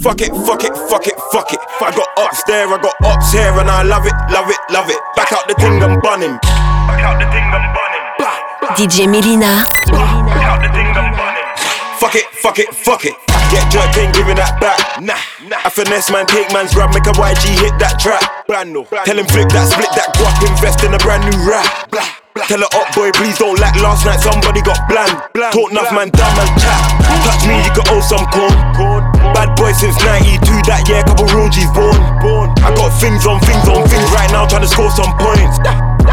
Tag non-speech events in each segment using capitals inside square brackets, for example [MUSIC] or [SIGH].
Fuck it, fuck it, fuck it, fuck it. I got ups there, I got ups here, and I love it, love it, love it. Back out the thing, I'm bunning. Back out the thing, I'm bunning. DJ Melyna. Back out the thing, I'm bunning. Fuck it, fuck it, fuck it. Get jerked, ain't giving that back. Nah, nah. I finesse man, take man's rap, make a YG hit that track. Brand new. Tell him flip that, split that guap, invest in a brand new rap. Blah. Tell her up, boy, please don't lack. Last night somebody got bland. Talk enough, man, dumb and chat. Touch me, you could owe some corn. Bad boy since 92, that year, couple real G's born. I got things on things on things right now, trying to score some points.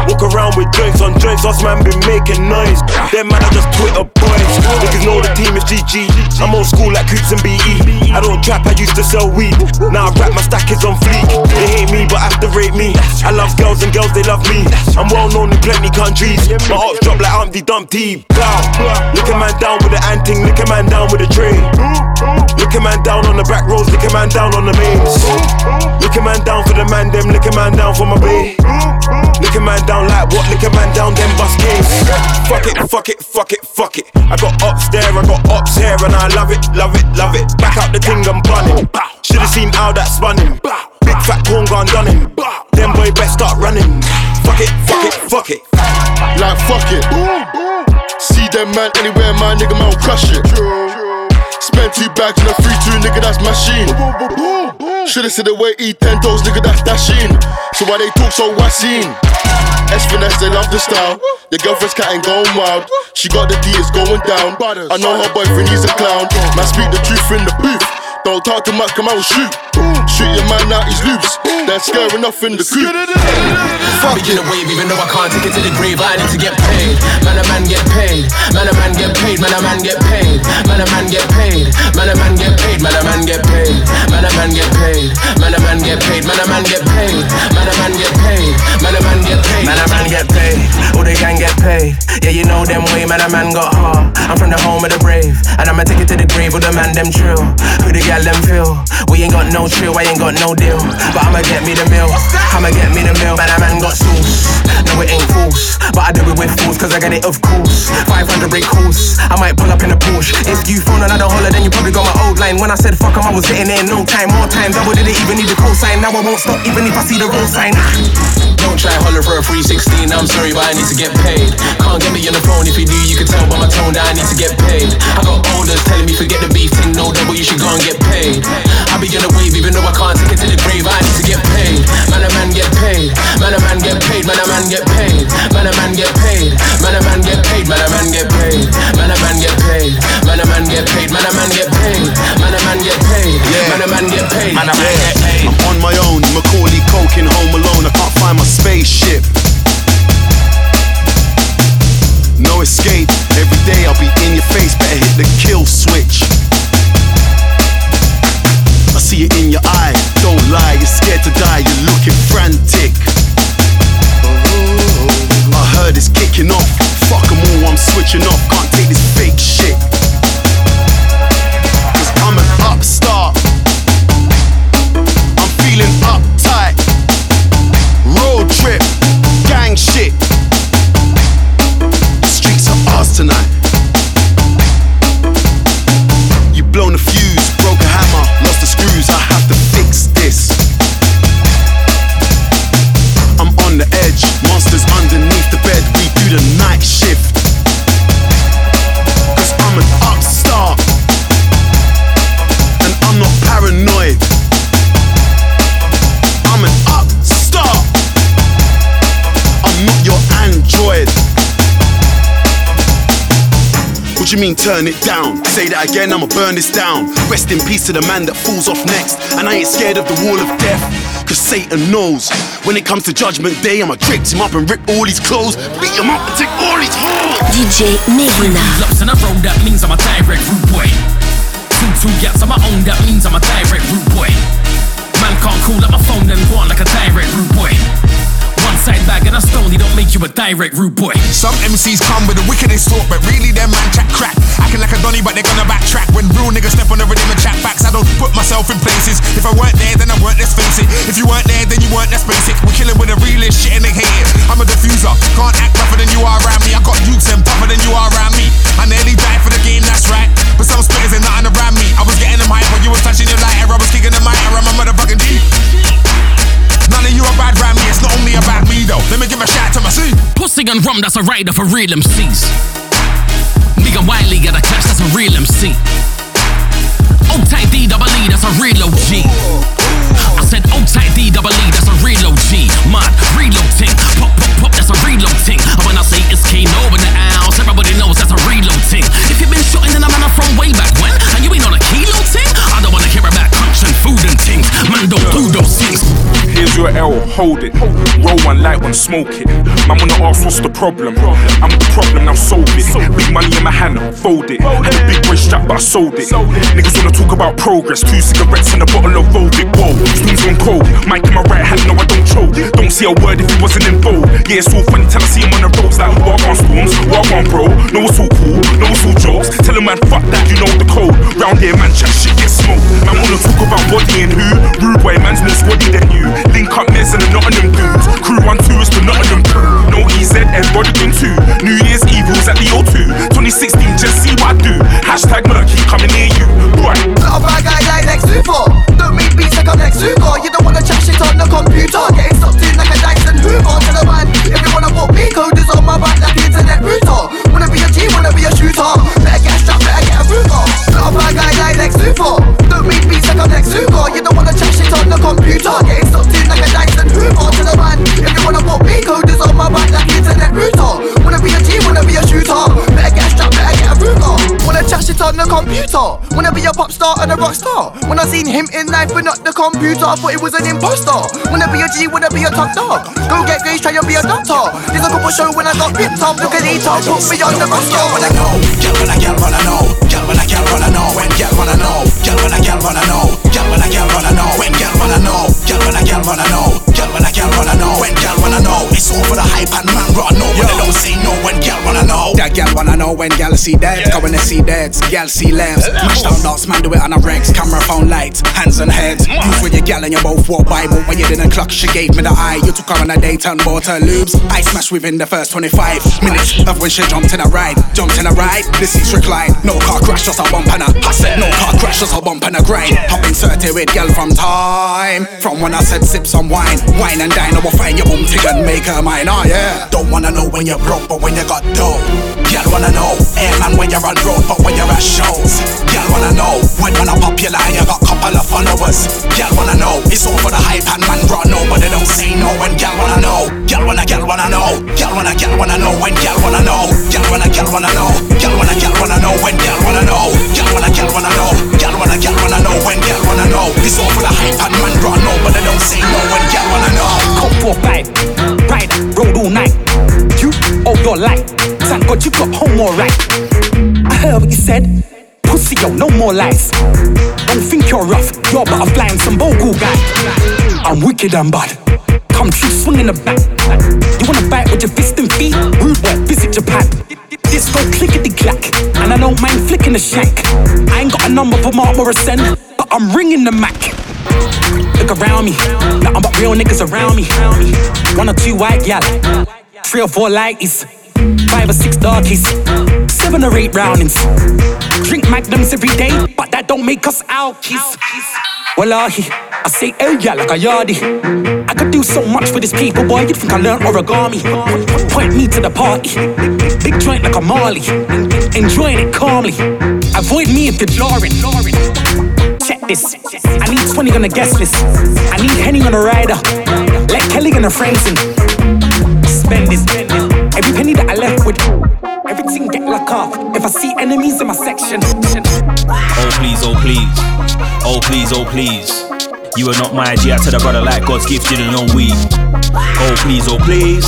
Walk around with joints on joints, us man been making noise. Them man are just Twitter boys. Niggas know the team is GG. I'm old school like Coots and BE. I don't trap, I used to sell weed. Now I rap, my stack is on fleek. They hate me, but I have to rate me. I love girls and girls, they love me. I'm well known in plenty countries. My ops drop like Humpty Dumpty. Bow. Look a man down with the anting, look a man down with the tray. Look a man down on the back roads, look a man down on the mains. Look a man down for the man, them, look a man down for my bay. Look a man down like what? Look a man down, them bust case. Fuck it, fuck it, fuck it, fuck it. I got ups there, I got ups here, and I love it, love it, love it. Back out the thing, I'm bunning. Should've seen how that spun him. Big fat corn gone done him. Them boy best start running. Fuck it, fuck it, fuck it. Like fuck it. See them man anywhere, my nigga man will crush it. Spend bags on a free two, nigga, that's machine. Should've said the way eat ten toes, nigga, that's dashing. So why they talk so wassine? S finesse, they love the style. The girlfriend's cat ain't going wild. She got the D, it's going down. I know her boyfriend, he's a clown. Man, speak the truth in the booth. Don't talk too much, come out and shoot. Shoot your man out, he's loose. They're scaring off in the coop. Fuck it. the wave, even though I can't take it to the grave, I need to get Man, a man get paid. Man, a man get paid. Man, a man get paid. Man, a man get paid. Man, a man get paid. Man, a man get paid. Man, a man get paid. Man, a man get paid. Man, a man get paid. All they can get paid. Yeah, you know them way. Man, a man got heart. I'm from the home of the brave, and I'ma take it to the grave with the man them trill. Who the gal them feel? We ain't got no chill. I ain't got no deal, but I'ma get me the meal. I'ma get me the meal. Man, a man got sauce. No, it ain't false, but I do it with force, cause I get it, of course. 500 rate course, I might pull up in a Porsche. If you phone another holler, then you probably got my old line. When I said fuck 'em, I was getting there in no time. More time, double didn't even need the call sign. Now I won't stop, even if I see the road sign. Don't try holler for a 316, I'm sorry, but I need to get paid. Can't get me on the phone, if you do, you can tell by my tone that I need to get paid. I got orders telling me forget the beef thing, no double, you should go and get paid. I be on the wave, even though I can't take it to the grave, I need to get paid. Man, a man get paid. Mean turn it down? Say that again, I'ma burn this down. Rest in peace to the man that falls off next. And I ain't scared of the wall of death. Cause Satan knows when it comes to judgment day, I'ma drape him up and rip all his clothes, beat him up and take all his hoes. DJ Melyna. Laps and I roll, that means I'm a direct rude boy. Two, two gaps on my own, that means I'm a direct rude boy. Man can't call up my phone and go on like a direct rude boy. Side bag and a stone, he don't make you a direct rude boy. Some MCs come with the wickedest talk, but really them man chat crack. Acting like a donny, but they're gonna backtrack. When real niggas step on the rhythm and chat facts, I don't put myself in places. If I weren't there, then I weren't, let's face it. If you weren't there, then you weren't, that's basic. We're killing with the realest shit and they hate it. I'm a diffuser, can't act rougher than you are around me. I got youths and tougher than you are around me. I nearly died for the game, that's right. But some spitters ain't nothing around me. I was getting them hype when you was touching your lighter. I'm and rum, that's a rider for real MCs. Big and Wiley got a clash, that's a real MC. Old tight D double E, that's a real OG. I said old tight D double E, that's a real OG. Man, reload ting, pop pop pop, that's a reload ting. And when I say it's Kano in the house, everybody knows that's a reload ting. If you've been shooting, then I'm man from way back when, and you ain't on a kilo ting, I don't wanna hear about crunch and food and things. Man, don't do those your L, hold it. Roll one, light one, smoke it. Man wanna ask what's the problem. I'm the problem, now solve it. Big money in my hand, fold it. Had a big boy strap, but I sold it. Niggas wanna talk about progress. Two cigarettes and a bottle of Volvic. Whoa, spoons on cold. Mic in my right hand, no I don't choke. Don't see a word if he wasn't in vogue. Yeah, it's all funny till I see him on the roads like walk on storms, walk on bro. No it's all cool, no it's all jokes. Tell him man, fuck that, you know the code. Round here, man, chat shit get smoked. Man wanna talk about body and who? Rude boy, man's more squaddy than you. Link up Miz and the Nottingham dudes. Crew one two is the Nottingham crew. No EZ and Rodigan two. New Year's at the O2. 2016, just see what I do. Hashtag murky coming near you. A bad guy like Lex Luthor. Don't make beats like I'm Lex Luthor. You don't wanna chat shit on the computer. Getting stopped in like a Dyson Hoover. Tell a man if you wanna walk me, code is on my back like the internet router. Wanna be a G, wanna be a shooter. Better get strapped, better get a Ruger. Not a bad guy like Lex Luthor. I'm Lex Luthor. You don't wanna chat shit on the computer. Getting stopped in like a Dyson Hoover. Tell a man if you wanna walk me, code is on my back like the internet router. Wanna be a G, wanna be a shooter. Better get strapped, better get a Ruger. Wanna chat shit on the computer. Wanna be a pop star and a rock star. When I seen him in life but not the computer, I thought he was an imposter. Wanna be a G, wanna be a top dog. Go get grades, try and be a doctor. There's a couple show when I got ripped up. Look at these top, put me on the roster. When I know, girl when I know, girl when I girl wanna know, when girl wanna know, girl I girl wanna know, girl I girl wanna know, when girl wanna know, girl I girl wanna know, girl I girl wanna know, when girl wanna know. It's for the hype and man run no, they don't say no when girl wanna know. That gal wanna know when gal see dead. Go when they see dead, gal see lambs. Mash down dots, man do it on a regs. Camera, phone, lights, hands and heads. Youth with your gal and you both walk Bible. When you didn't clock, she gave me the eye. You took her on a date and bought her lubes. I smashed within the first 25 minutes of when she jumped in a ride. Jumped in a ride, this is recline. No car crash, just a bump and a. I said no car crash, just a bump and a grind. Hop inserted with gal from time. From when I said sip some wine. Wine and dine, I will find your boom tick and make her Oh yeah. Don't wanna know when you're broke, but when you got dough. Girl wanna know, airman when you're on road, but when you're at shows. Girl wanna know, when man are popular and you got couple of followers. Girl wanna know, it's all for the hype and man brought no, but they don't say no when girl wanna know. Girl wanna, girl wanna know, girl wanna, girl wanna know when girl wanna know. Girl wanna, girl wanna know, girl wanna, girl wanna know when girl wanna know. Girl wanna, girl wanna know, girl wanna, girl wanna know when girl wanna know. It's all for the hype and man brought no, but they don't say no when girl wanna know. Cop four five, ride, road all night. You owe your life. Thank God you got home alright. I heard what you said. Pussy, yo, no more lies. Don't think you're rough. You're but a flying some bogle guy. I'm wicked and bad. Come true, swinging the back. You wanna fight with your fist and feet? Rude boy, visit Japan. Disco clickety clack, and I don't mind flicking the shank. I ain't got a number for Mark Morrison, but I'm ringing the Mac. Look around me, nothing but real niggas around me. One or two white gal, three or four lighties, five or six darkies, seven or eight roundings. Drink magnums every day, but that don't make us alkies. Wallahi, I say hey yeah like a yardie. I could do so much for this people, boy. You'd think I learned origami. Point me to the party, big joint like a Marley, enjoying it calmly. Avoid me if you're jarring. Check this. I need 20 on the guest list. I need Henny on the rider. Let Kelly on the phrasing. Spend this. Every penny that I left with. Everything get locked off. If I see enemies in my section. Oh please, oh please, oh please, oh please. You are not my G. I tell a brother like God's gift, you don't know we. Oh please, oh please,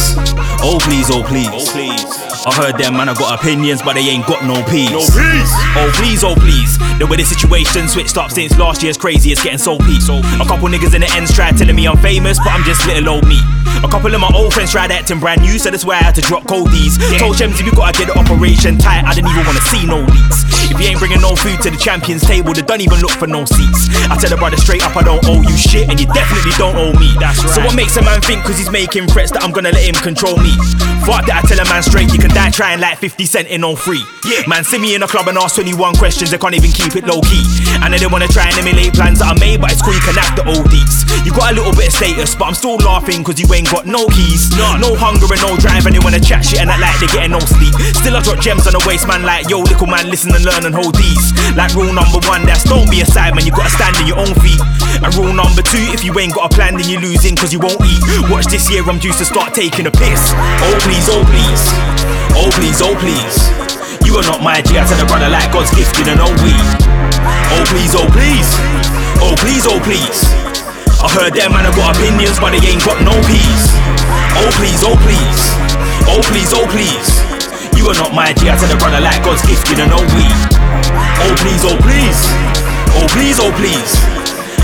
oh please, oh please. Oh please. I heard them man, I got opinions, but they ain't got no peace. No peace. Oh please, oh please. The way the situation switched up since last year's crazy, it's getting so peace. A couple niggas in the ends tried telling me I'm famous, but I'm just little old me. A couple of my old friends tried acting brand new, so that's why I had to drop coldies. Told Shems if you gotta get the operation tight, I didn't even wanna see no leaks. If you ain't bringing no food to the champions table, they don't even look for no seats. I tell the brother straight up, I don't owe you shit, and you definitely don't owe me. That's right. So what makes a man think cause he's making threats that I'm gonna let him control me? Fuck that, I tell a man straight, you can die trying like 50 cent in on free. Yeah. Man, see me in a club and ask 21 questions, they can't even keep it low key. And then they wanna try and emulate plans that I made, but it's cool, you can have the ODs. You got a little bit of status, but I'm still laughing cause you ain't got no keys. No, no hunger and no drive, and they wanna chat shit and act like they're getting no sleep. Still, I drop gems on the waist, man, like yo, little man, listen and learn and hold these. Like rule number one, that's don't be a side man, you gotta stand on your own feet. And rule number two, if you ain't got a plan, then you're losing cause you won't eat. Watch this year, I'm due to start taking a piss. Oh please, oh please, oh please, oh please. You are not my G, I tell a brother like God's gift, you know we. Oh please, oh please, oh please, oh please. I heard them man have got opinions, but they ain't got no peace. Oh please, oh please, oh please, oh please. You are not my G, I tell a brother like God's gift, you don't know we. Oh please, oh please, oh please, oh please.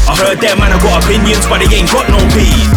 I heard them man have got opinions, but they ain't got no peace.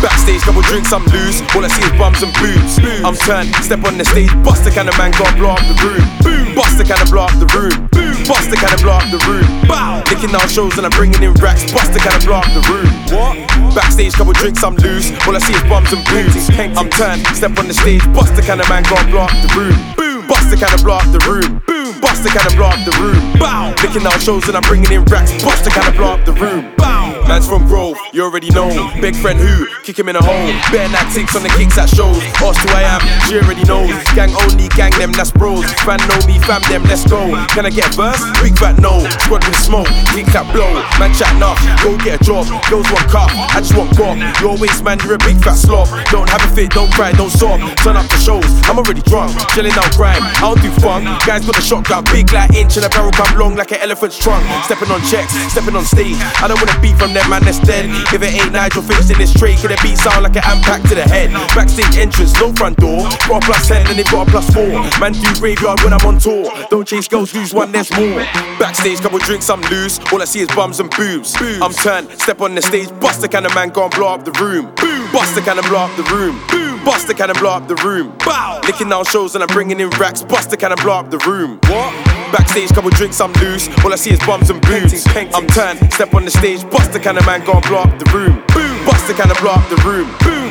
Backstage, couple drinks, I'm loose. All I see is bums and boobs. I'm turned, step on the stage, bust the kind of man, got blow up the room. Boom, bust the kind of blow up the room. Boom, bust the kind of blow up the room. Bow, licking down shows and I'm bringing in racks, bust the kind of blow up the room. What? Backstage, couple drinks, I'm loose. All I see is bums and boobs. I'm turned, step on the stage, bust the kind of man, got blow up the room. Boom, bust the kind of blow up the room. Boom, bust the kind of blow up the room. Bow, licking down shows and I'm bringing in racks, bust the kind of blow up the room. Bow, man's from Grove, you already know. Big friend who, kick him in a hole. Bare tactics on the kicks at shows. Ask who I am, she already knows. Gang only, gang them, that's bros. Fan know me, fam them, let's go. Can I get a verse? Big fat no. Squad with smoke, kick that blow. Man chat enough, go get a job. Girls want cup, I just want guap. Your waist, man, you're a big fat slob. Don't have a fit, don't cry, don't sob. Turn up the shows, I'm already drunk. Chilling out grime, I don't do fun. Guys got a shotgun, big like inch, and a barrel come long like an elephant's trunk. Stepping on checks, stepping on stage. I don't wanna beat from them, man, that's dead. If it ain't Nigel in this tray, could it beat sound like an impact to the head? Backstage entrance, no front door. Got a plus 10 and they've got a plus 4. Man, do graveyard when I'm on tour. Don't chase girls, lose one, there's more. Backstage, couple drinks, I'm loose. All I see is bums and boobs. I'm turned, step on the stage, bust the kind of man, go and blow up the room. Boom, Bust the kind of blow up the room. Bust the kind of blow up the room. Bow. Licking down shows and I'm bringing in racks. Bust the kind of blow up the room. What? Backstage, couple drinks, I'm loose. All I see is bums and boobs. I'm turned, step on the stage, bust the kind of man, go and blow up the room. Bust the kind of blow up the room.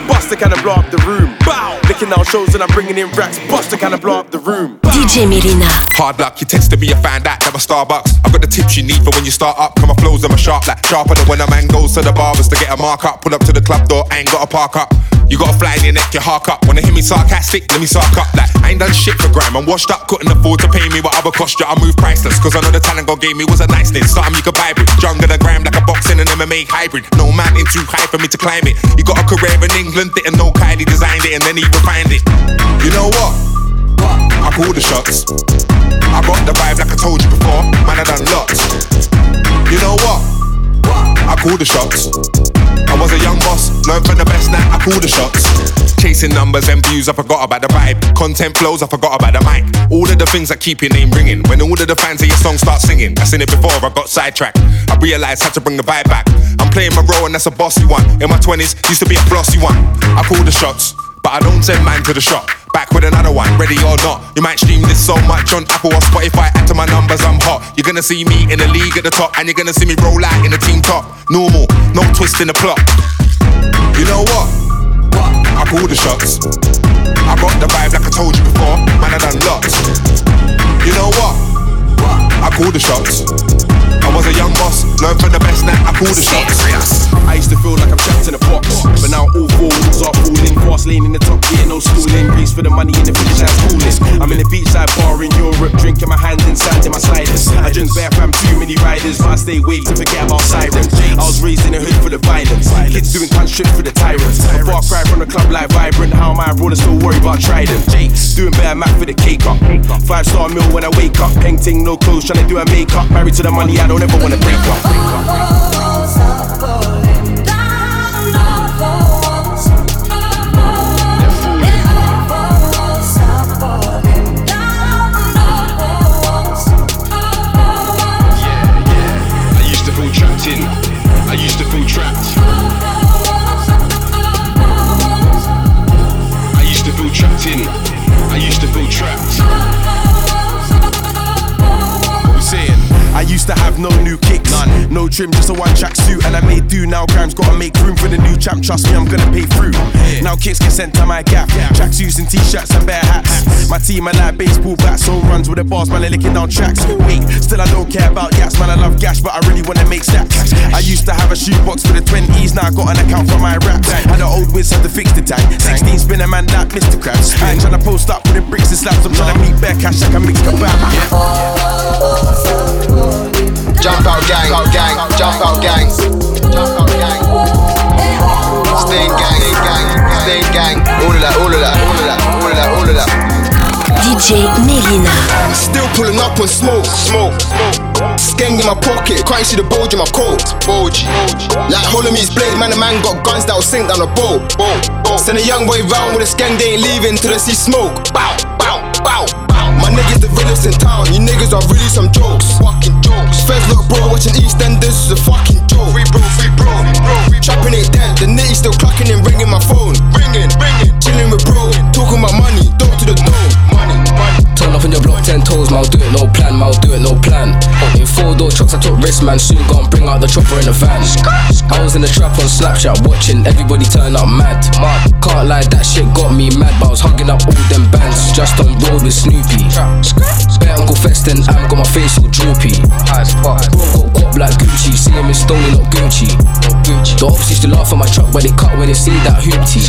Bust the kind of blow up the room. Bow. Licking down shows and I'm bringing in racks. Bust the kind of blow up the room. DJ Melyna. Hard luck, you texted me, you found out that my Starbucks. I've got the tips you need for when you start up. Come my flows, I'm a sharp like sharper than when a man goes to the barbers to get a mark up. Pull up to the club door, I ain't got a park up. You got a fly in your neck, you hark up. Wanna hear me sarcastic? Let me sark up. Like, I ain't done shit for grime. I'm washed up, couldn't afford to pay me what other cost you. I move priceless, cause I know the talent God gave me was a nice niceness. Something you could buy with. Younger than grime, like a boxing and MMA hybrid. No mountain too high for me to climb it. You got a career in England, didn't know Kylie designed it and then he refined it. You know what? I call the shots. I got the vibe like I told you before. Man, I done lots. You know what? I call the shots. I was a young boss, learned from the best now. I call the shots. Chasing numbers and views, I forgot about the vibe. Content flows, I forgot about the mic. All of the things that keep your name ringing. When all of the fans of your song start singing, I seen it before, I got sidetracked. I realized how to bring the vibe back. I'm playing my role and that's a bossy one. In my 20s, used to be a flossy one. I call the shots, but I don't send man to the shop. Back with another one, ready or not. You might stream this so much on Apple or Spotify. Add to my numbers, I'm hot. You're gonna see me in the league at the top, and you're gonna see me roll out in the team top. Normal, no twist in the plot. You know what? I call the shots. I got the vibe like I told you before. Man, I done lots. You know what? I call the shots. I was a young boss, learned from the best now. I call the shots. I used to feel like I'm trapped in a box, but now all four walls are falling. Fast lane in the top gear, no schooling. Reach for the money in the village, that's cooling. I'm in a beachside bar in Europe, drinking my hand inside in my sliders. I drink bear fam, too many riders, but I stay awake to forget about sirens. I was raised in a hood for the violence. Kids doing cunt shit for the tyrants. A far cry from the club like vibrant. How am I abroad still worry about trident? Doing better mac for the cake up. Five star meal when I wake up. Painting, no clothes, trying to do a makeup. Married to the money, I don't ever wanna break up. Used to have no new kicks. None. No trim, just a one track suit, and I made do now. Grimes gotta make room for the new champ. Trust me, I'm gonna pay through. Now kicks get sent to my gap. Track suits and t-shirts and bare hats. My team are like baseball bats, so runs with the bars, man, They're licking down tracks. Wait, still I don't care about yaks, man. I love gash, but I really wanna make stacks. I used to have a shoebox for the 20s, now I got an account for my raps. Had an old whiz, had to fix the tag. 16 spin a man that Mr. Krabs. I ain't tryna post up with the bricks and slaps, I'm trying tryna meet bare cash, I can mix the back. Jump out gang, out gang, jump out gang, jump out gang. Stain gang, gang, stain gang. All of that, all of that, all of that, all of that, all of that. DJ Melyna. Still pulling up on smoke, smoke, smoke. Skeng in my pocket, can't see the bulge in my coat, bulge. Like Holome's blade, man, the man got guns that'll sink down a boat. Send a young boy round with a skeng, they ain't leaving till they see smoke. Bow. My niggas the realest in town, you niggas are really some jokes. Fucking jokes. Feds look bro, watching EastEnders is a fucking joke. Free bro, free bro, free bro. Trapping ain't dead, the nitty still clucking and ringing my phone. Ringing, ringing. Chilling with bro, talking about money, dope to the dome. Money, money. Turn up in your block, ten toes, man, I'll do it, no plan, man, I'll do it, no plan. In four door trucks, I took risks, man, soon gonna bring out the chopper in the van. I was in the trap on Snapchat, watching everybody turn up mad. Can't lie, that shit got me mad, but I was hugging up all them bands, just on road with Snoopy. Spare Uncle Fester, I'm got my face all droopy. Bro got guap like Gucci, see him in Stony, not Gucci. The ops used to laugh at my truck when they cut when they see that hoopty.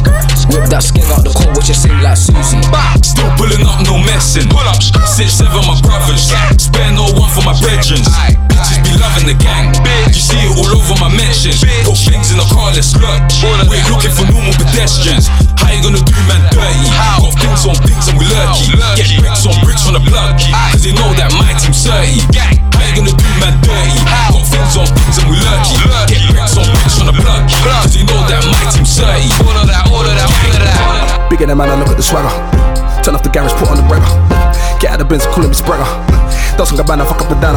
Whip that skin out the coat, watch it sing like Susie. Still pulling up, no messing. Pull up, six, seven, my brothers. Spare no one for my brethren. Bitches be loving the gang. You see it all over my mentions. Put things in the car, let's look. We're looking for normal pedestrians. How you gonna do man dirty? Got things on things and we lurky. Get bricks on bricks from the plug. Cause they know that my team's 30. How you gonna do man dirty? Got things on things and we lurky. Get bricks on bricks from the plug. Cause they know that my team's 30. All of that, all of that, all of that. Bigger than man, I look at the swagger. Turn off the garage, put on the breaker. Get out of the Benz, calling me Spragger. Doesn't go banner, fuck up the dana.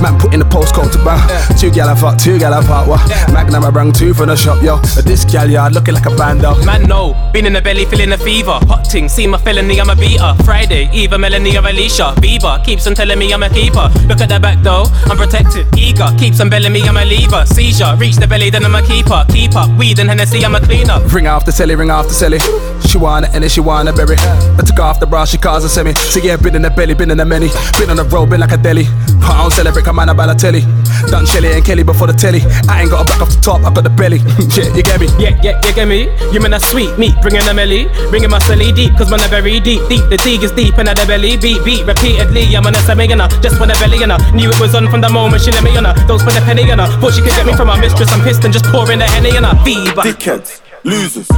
Man, put in the postcode to buy. Two gal I fuck, two gal I fuck. What? Magnum, I bring two from the shop, yo. This gal yard looking like a bando. Man, no, been in the belly, feeling the fever. Hot ting, see my felony, I'm a beater. Friday, Eva, Melanie, or Alicia. Bieber keeps on telling me I'm a keeper. Look at the back though, I'm protected. Eager, keeps on belling me, I'm a lever. Seizure, reach the belly, then I'm a keeper. Keep up, weed and Hennessy, I'm a cleaner. Ring after celly, ring after celly. She wanna and then she want a berry. I took off the bra, she calls a semi. So yeah, been in the belly, been in the many. Been on the road, been like a deli. I don't celebrate, come on about a telly. Done Shelly and Kelly before the telly. I ain't got a back off the top, I got the belly. [LAUGHS] yeah, you get me? Yeah, yeah, you get me? You mean a sweet meat, bringing a melly. Bringing my silly deep, cause man, I very deep, deep. The tig is deep in the belly. Beat, beat, repeatedly. I'm on a semi in her, just for the belly in her. Knew it was on from the moment she let me on her. Don't spend a penny on her. Thought she could get me from her mistress. I'm pissed and just pouring the henny in her. Fever. Dickheads, losers,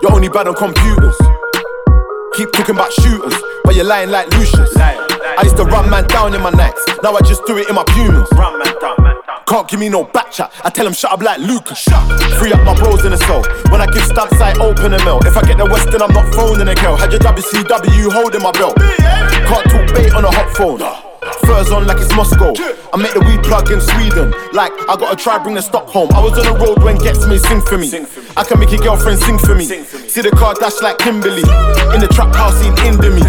you're only bad on computers. Keep talking about shooters, but you're lying like Lucius. I used to run man down in my nights, now I just do it in my Pumas. Can't give me no back chat, I tell him shut up like Lucas. Free up my bros in the cell. When I give stamps, I open a mill. If I get the West, then I'm not phoning a girl. Had your WCW holding my belt. Can't talk bait on a hot phone. Furs on like it's Moscow. I make the weed plug in Sweden. Like I gotta try bring the stock home. I was on the road when Gets Me sing for me. I can make your girlfriend sing for me. See the car dash like Kimberly. In the trap house in Indomie.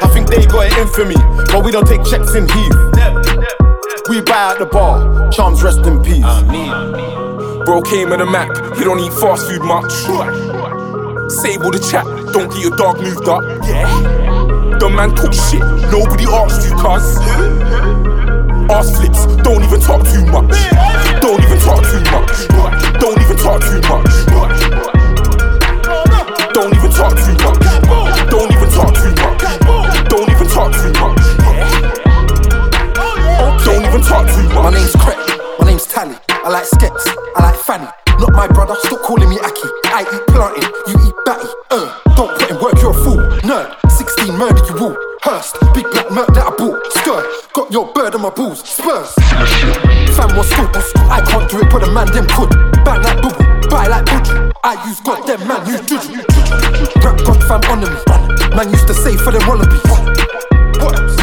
I think they got it in for me, but we don't take checks in Heath. We buy at the bar. Charms rest in peace. Bro came with a map, he don't eat fast food much. Save all the chat, don't get your dog moved up. Yeah. The man talk shit, nobody asked you, cuz. Ass flips, don't even talk too much. Don't even talk too much. Don't even talk too much. Don't even talk too much. Don't even talk too much. Don't even talk too much. Don't even talk too much. My name's Craig, my name's Tally. I like skets, I like Fanny. Not my brother, stop calling me Aki. I eat planting, you eat batty. Uh, don't put in work, you're a fool. Nerd, 16 murder you all. Hurst, big black murk that I bought. Skirt, got your bird on my balls. Spurs. I can't do it, but a man them could. Bang like boo, buy like budgie. I use God, them man use juju. Rap God fam on me. Man used to say for them wallabies.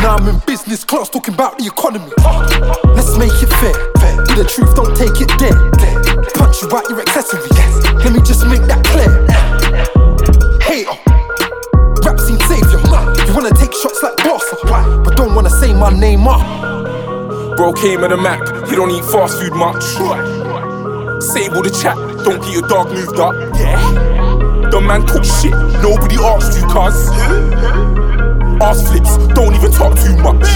Now I'm in business class talking about the economy. Let's make it fair. Do the truth, don't take it there. Punch you out your accessories. Let me just make that clear. Hater, rap scene savior. You wanna take shots like boss, but don't wanna say my name up. Bro came a You don't eat fast food much. Save all the chat, don't get your dog moved up. Yeah. The man talk shit, nobody asked you, cuz. Ass flips, don't even talk too much.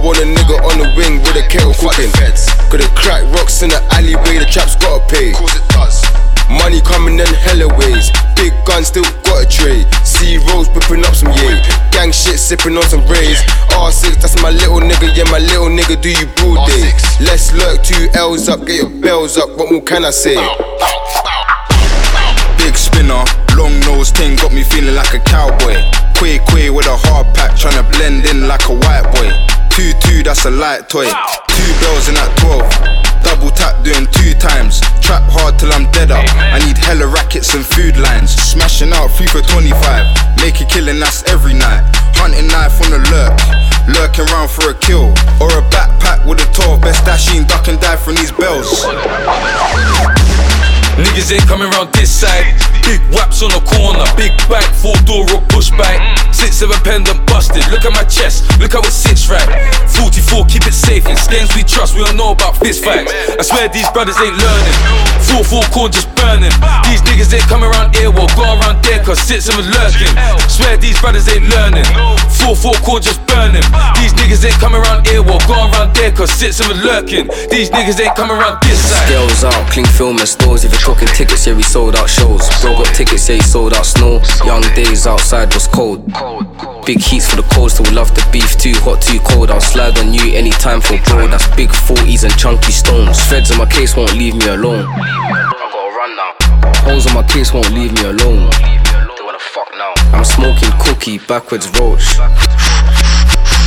One a nigga on the wing with a kettle cooking. Coulda crack rocks in the alleyway, the chaps gotta pay. Cause it does. Money coming in hella ways. Big gun still got a tray. See rolls whipping up some yay. Gang shit sipping on some rays. R6, that's my little nigga. Yeah, my little nigga, do you broad day? Let's lurk two L's up, get your bells up. What more can I say? Big spinner, long nose thing got me feeling like a cowboy. Quay quay with a hard pack, tryna blend in like a white boy. Two two, that's a light toy. Two bells in that twelve. Double tap doing two times. Trap hard till I'm dead up. I need hella rackets and food lines. Smashing out three for 25. Make a killing, that's every night. Hunting knife on the lurk. Lurking round for a kill. Or a backpack with a 12. Best dashing, duck and dive from these bells. Niggas ain't coming round this side. Big waps on the corner, big back, four door or pushback. Six seven pendant busted. Look at my chest, look how it sits right. 44, keep it safe. In skins we trust, we don't know about fist fights. I swear these brothers ain't learning. 4 4 core just burning. These niggas ain't coming around here, well, go around there, cause six seven lurking. Swear these brothers ain't learning. 4 4 core just burning. These niggas ain't coming around here, well, go around there, cause six seven lurking. These niggas ain't coming around this side. Scales out, clean film and stores. If you're talking tickets, yeah, we sold out shows. Bro got tickets, yeah, he sold out snow. Young days outside was cold. Big heats for the cold, still love the beef. Too hot, too cold. I'll slide on you anytime for bro. That's big 40s and chunky stones. Feds on my case won't leave me alone. Holes on my case won't leave me alone. I'm smoking cookie, backwards roach.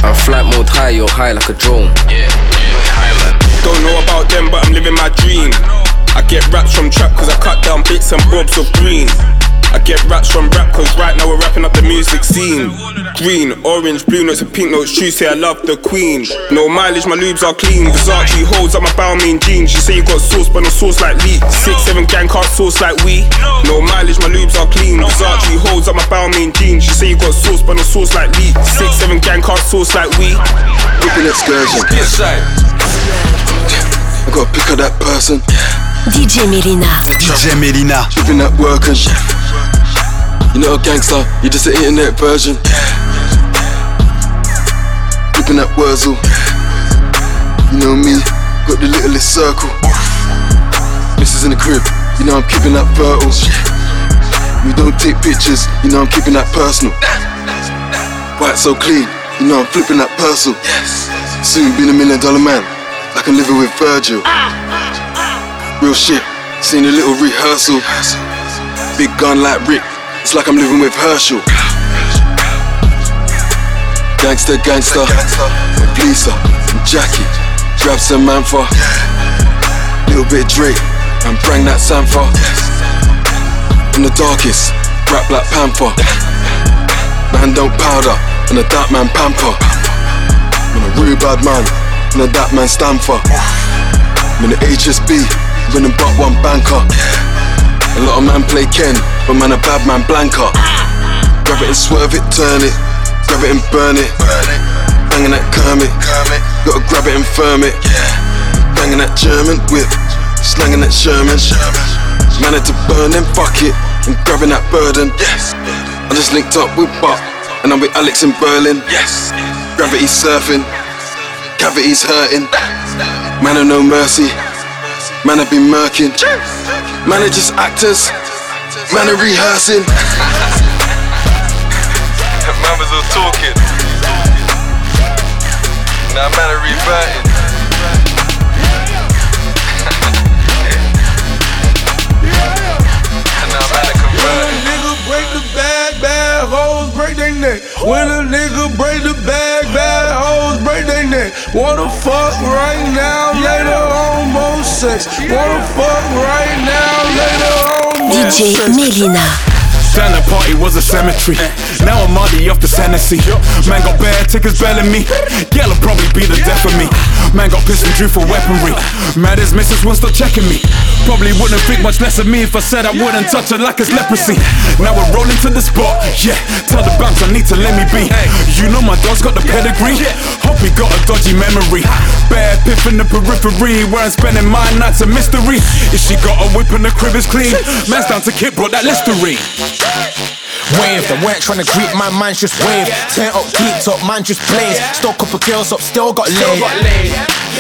I'm flight mode high, you're high like a drone. Don't know about them, but I'm living my dream. I get raps from trap cause I cut down bits and bobs of green. I get raps from rap cause right now we're wrapping up the music scene. Green, orange, blue notes and pink notes. True say I love the queen. No mileage, my lubes are clean. Versace holds up my Balmain jeans. You say you got sauce, but no sauce like Lee. Six, seven gang can't sauce like we. No mileage, my lubes are clean. Versace holds up my Balmain jeans. You say you got sauce, but no sauce like Lee. Six, seven gang can't sauce like we. Booking excursion. This side. I gotta pick up that person. DJ Melyna. DJ Melyna. Keeping that working. You know a gangster, you're just an internet version. Keeping that Wurzel. You know me, got the littlest circle. Missus in the crib, you know I'm keeping that fertile. We don't take pictures, you know I'm keeping that personal. White so clean, you know I'm flipping that parcel. Soon being a million dollar man, like I'm living with Virgil. Real shit, seen a little rehearsal. Big gun like Rick, it's like I'm living with Herschel. Gangster, gangster, with Lisa and Jackie. Grab some man for little bit Drake and bring that Sanfa. In the darkest, rap like Panther. Man don't powder, and a dark man pamper. I'm a real bad man, and a dark man stand. I'm in the HSB, winning but one banker. A lot of man play Ken, but man a bad man blanker. Grab it and swerve it, turn it, grab it and burn it. Banging that Kermit, gotta grab it and firm it. Banging that German whip, slanging that Sherman. Man had to burn them, fuck it, and grabbing that burden. Yes. I just linked up with Buck, and I'm with Alex in Berlin. Yes. Gravity surfing, cavities hurting. Man of no mercy, man I've been murking. Man are just actors, man are rehearsing. Man was all talking. Now man are reverting. Neck. When a nigga break the bag, bad hoes break their neck. Wanna fuck right now, later on more sex. Wanna fuck right now, later on more DJ sex. Melyna. Down party was a cemetery. Now I'm muddy off the Hennessy. Man got bad tickets belling me. Girl'll probably be the death of me. Man got pissed and drew for weaponry. Mad as missus won't stop checking me. Probably wouldn't think much less of me if I said I wouldn't touch her like it's leprosy. Now we're rolling to the spot. Yeah, tell the bounce I need to let me be. You know my dog's got the pedigree. Hope he got a dodgy memory. Bad piff in the periphery where I'm spending my nights a mystery. If she got a whip and the crib is clean, man's down to kit brought that Listerine. Wave, they weren't trying to greet my man, just wave. Turn up, keep up, man, just blaze. Still couple girls up, still got laid.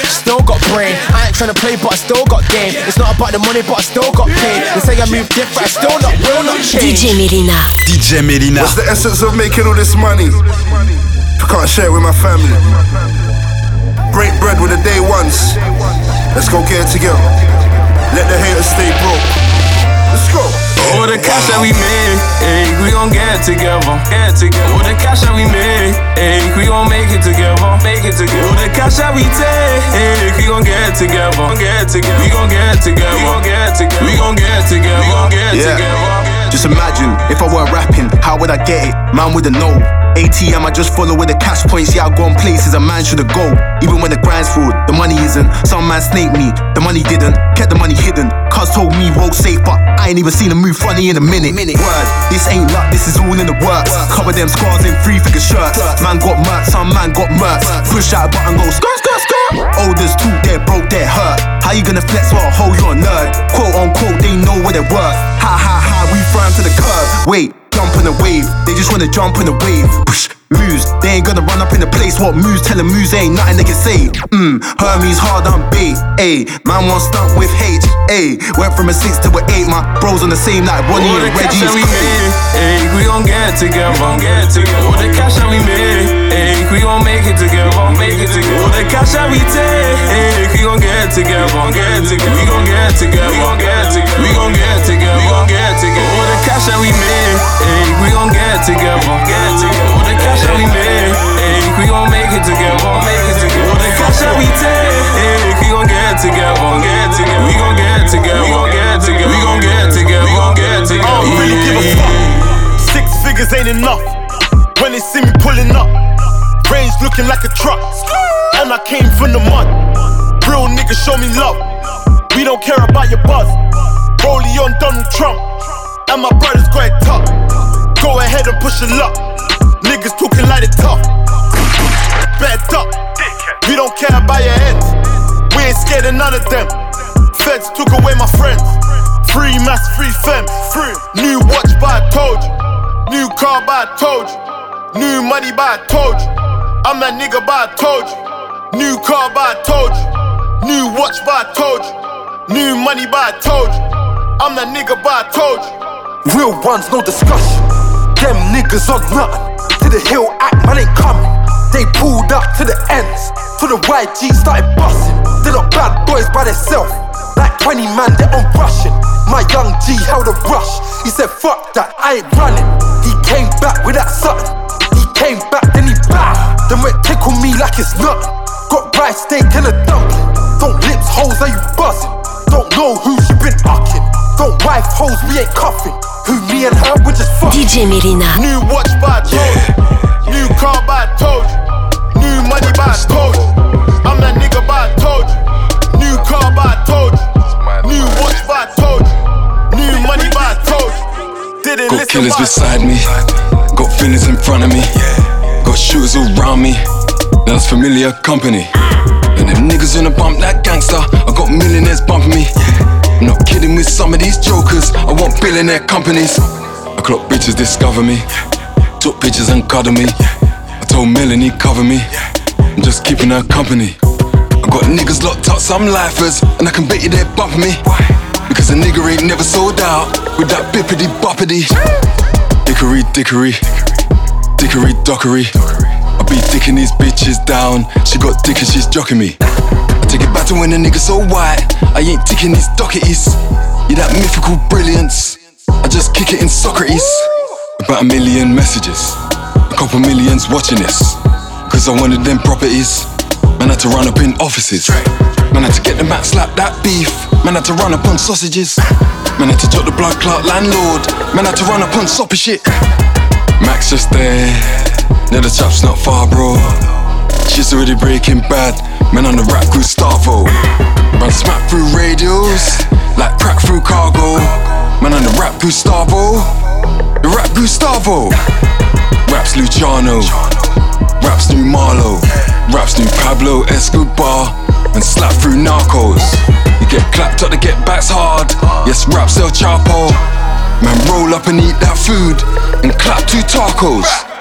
Still got brain. I ain't trying to play, but I still got game. It's not about the money, but I still got paid. They say I move different, I still not will not change. DJ Melyna. DJ Melyna. What's the essence of making all this money? If I can't share it with my family. Break bread with the day ones. Let's go get it together. Let the haters stay broke. Let's go. Cash that we make, hey, we gon' get together. Get together. All the cash that we make, hey, we gon' make it together. Make it together. All the cash that we take, hey, we gon' get together. Get together. We gon' get together. We gon' get together. We gon' get together. We gon' get together. Just imagine if I weren't rapping, how would I get it? Man wouldn't know. ATM, I just follow with the cash points. Yeah, I go on places a man should've go. Even when the grind's fraud, the money isn't. Some man snaked me, the money didn't. Kept the money hidden. Cuz told me roll safe, but I ain't even seen him move funny in a minute. minute. Word, this ain't luck, this is all in the works. Cover them scars in three figure shirts. Man got murked, some man got murked. Push out a button, go skirt, skirt, skirt. Olders too, they're broke, they're hurt. How you gonna flex while a hoe, you're a nerd? Quote unquote, they know what they're worth. Ha ha ha, we fry 'em to the curb. Wait, jump on the wave. They just wanna jump on the wave. Push, moves, they ain't gonna run up in the place. What moves? Tell them moves, ain't nothing they can say. Mmm, Hermes hard on bait. Ayy, man want stunt with H. Ayy, went from a six to an eight. My bros on the same like Ronnie All the and cash that we make, hey, we gon' get it together. Get it together. All the cash that we make, hey, we gon' make it together. Make it together. All the cash that we take, we gon' get it together. Get it together. We gon' get it together. We gon' get it together. We gon' get it together. We gon' get it together. Cash that we make, we gon' get it together. Get together. All the cash that we make, we gon' make it together. All the cash that we take, we gon' get it together. We gon' get together. We gon' get together. We gon' get together. We gon' get together. I don't really give a fuck. Six figures ain't enough. When they see me pulling up, range looking like a truck. And I came from the mud. Real niggas show me love. We don't care about your buzz. Rollie on Donald Trump. And my brothers it tough. Go ahead and push your luck. Niggas talking like it tough. Bad up. We don't care about your heads. We ain't scared of none of them. Feds took away my friends. Free mass, free fem. Free. New watch by I. New car by I. New money by I. I'm that nigga by I. New car by I. New watch by I. New money by I. I'm that nigga by I. Real ones, no discussion. Them niggas on nothing. To the hill act, man ain't coming. They pulled up to the ends. To the YG started busting. They not bad boys by themselves. Like 20 man, they on rushing. My young G held a rush. He said, fuck that, I ain't running. He came back with that something. He came back, then he bowed. Then went tickle me like it's nothing. Got rice steak and a dumpling. Don't lips hoes, are you buzzing? Don't know who you been ucking. Don't wife hoes, we ain't cuffing. Who me and her, we just fucking. DJ Melyna. New watch by I told you. New car by I told you. New money by I told you. I'm that nigga by I told you. New car by I told you. New watch by told you. New money by I told you. Didn't Got listen killers by beside me, got feelings in front of me, got shooters all round me. That's familiar company. Ah. And them niggas on the bump like gangster. I got millionaires bumping me. Not kidding with some of these jokers. I want billionaire companies. I clock bitches discover me. Took pictures and cuddle me. I told Melanie cover me. I'm just keeping her company. I got niggas locked up, some lifers, and I can bet you they're bumping me. Because a nigga ain't never sold out with that bippity boppity. Dickery, dickery, dickery, dockery. I be dicking these bitches down. She got dick and she's jocking me. Take it back to when a nigga so white. I ain't ticking these docketies. You that mythical brilliance. I just kick it in Socrates. About a million messages. A couple millions watching this. Cause I wanted them properties. Man had to run up in offices. Man had to get the mat slap that beef. Man had to run up on sausages. Man had to drop the blood clot landlord. Man had to run up on soppy shit. Max just there. Now the chop's not far, bro. She's already breaking bad. Man on the rap Gustavo. Run smack through radios. Like crack through cargo. Man on the rap Gustavo. The rap Gustavo. Raps Luciano. Raps new Marlo. Raps new Pablo Escobar. And slap through narcos. You get clapped up to get backs hard. Yes, raps El Chapo. Man, roll up and eat that food. And clap two tacos.